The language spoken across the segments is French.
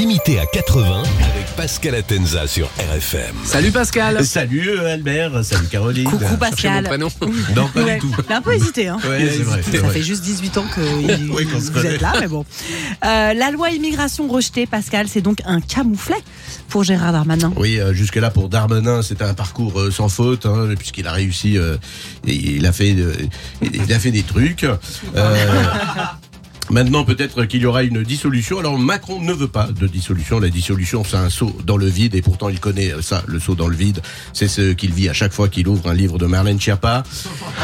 Limité à 80 avec Pascal Atenza sur RFM. Salut Pascal Salut euh, Albert, salut Caroline. Coucou Mon Pascal. prénom. Non, pas Ouais. du tout. Il a un peu hésité. Hein. Ouais, c'est vrai. c'est Ça vrai. fait juste 18 ans que Oui, vous êtes là, mais bon. Euh, la loi immigration rejetée, Pascal, c'est donc un camouflet pour Gérard Darmanin. Oui, euh, jusque-là pour Darmanin, c'était un parcours euh, sans faute, hein, puisqu'il a réussi, euh, et il a fait, euh, il a fait des trucs. Maintenant, peut-être qu'il y aura une dissolution. Alors, Macron ne veut pas de dissolution. La dissolution, c'est un saut dans le vide, et pourtant, il connaît ça, le saut dans le vide. C'est ce qu'il vit à chaque fois qu'il ouvre un livre de Marlène Schiappa.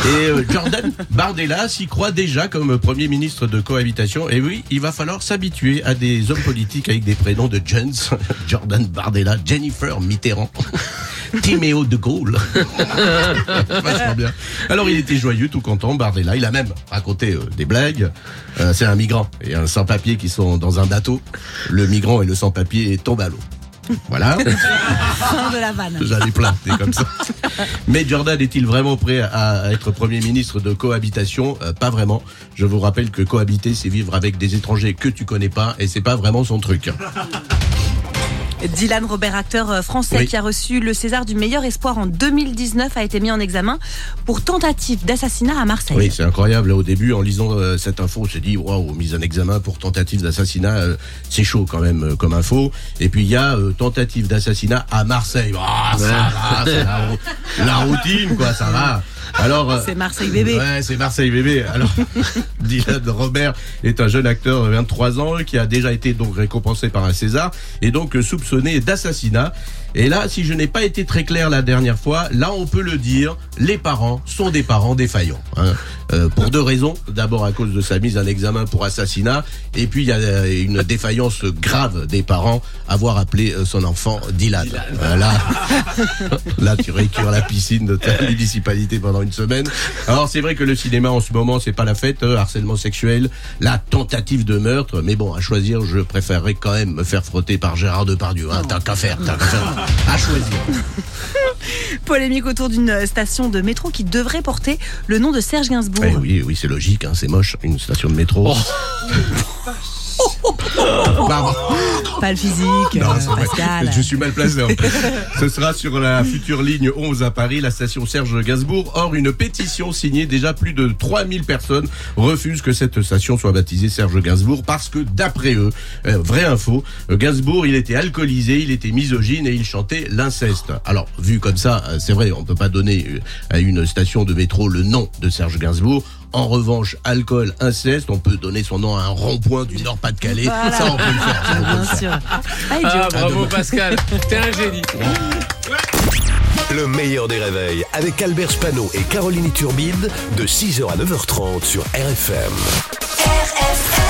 Et euh, Jordan Bardella s'y croit déjà comme Premier ministre de cohabitation. Et oui, il va falloir s'habituer à des hommes politiques avec des prénoms de Jens, Jordan Bardella, Jennifer Mitterrand. Timéo de Gaulle. Vachement bien. Alors il était joyeux, tout content, Bardella. Il a même raconté euh, des blagues. Euh, c'est un migrant et un sans-papier qui sont dans un bateau. Le migrant et le sans-papier tombent à l'eau. Voilà. Fin de la vanne. Plein, des comme ça. Mais Jordan est-il vraiment prêt à à être Premier ministre de cohabitation? Euh, Pas vraiment. Je vous rappelle que cohabiter, c'est vivre avec des étrangers que tu connais pas et c'est pas vraiment son truc. Dylan Robert, acteur euh, français Oui. qui a reçu le César du meilleur espoir en 2019, a été mis en examen pour tentative d'assassinat à Marseille. Oui, c'est incroyable. Au début, en lisant euh, cette info, on s'est dit, waouh, mise en examen pour tentative d'assassinat, euh, c'est chaud quand même euh, comme info. Et puis il y a euh, tentative d'assassinat à Marseille. Ah, ça va, la routine, quoi, ça va. Alors, euh, C'est Marseille bébé. Ouais, c'est Marseille bébé. Alors, Dylan Robert est un jeune acteur de 23 ans qui a déjà été donc récompensé par un César et donc euh, soupçonné d'assassinat. Et là, si je n'ai pas été très clair la dernière fois, là on peut le dire, les parents sont des parents défaillants. hein. Euh, pour deux raisons. D'abord à cause de sa mise en examen pour assassinat, et puis il y a euh, une défaillance grave des parents, avoir appelé euh, son enfant Dylan. Voilà. Là, tu récures la piscine de ta municipalité pendant une semaine. Alors, c'est vrai que le cinéma, en ce moment, c'est pas la fête. euh, harcèlement sexuel, la tentative de meurtre. Mais bon, à choisir, je préférerais quand même me faire frotter par Gérard Depardieu. Hein. T'as qu'à faire, t'as qu'à faire. À choisir. Polémique autour d'une station de métro qui devrait porter le nom de Serge Gainsbourg. Eh oui, oui, c'est logique, hein, c'est moche, une station de métro. Pardon. Pas le physique, Non, euh. Pascal. Je suis mal placé. hein. Ce sera sur la future ligne 11 à Paris, la station Serge Gainsbourg. Or, une pétition signée déjà plus de 3000 personnes refusent que cette station soit baptisée Serge Gainsbourg parce que d'après eux, euh, vraie info, euh, Gainsbourg, il était alcoolisé, il était misogyne et il chantait l'inceste. Alors, vu comme ça, euh, c'est vrai, on peut pas donner à une station de métro le nom de Serge Gainsbourg. En revanche, alcool, inceste, on peut donner son nom à un rond-point du Nord-Pas-de-Calais. Voilà. Ça, on peut le faire. ça, on peut le Bien faire. sûr. Pas idiot. Ah bravo Pascal, t'es un génie. Le meilleur des réveils avec Albert Spano et Caroline Turbide de 6h à 9h30 sur RFM. RFM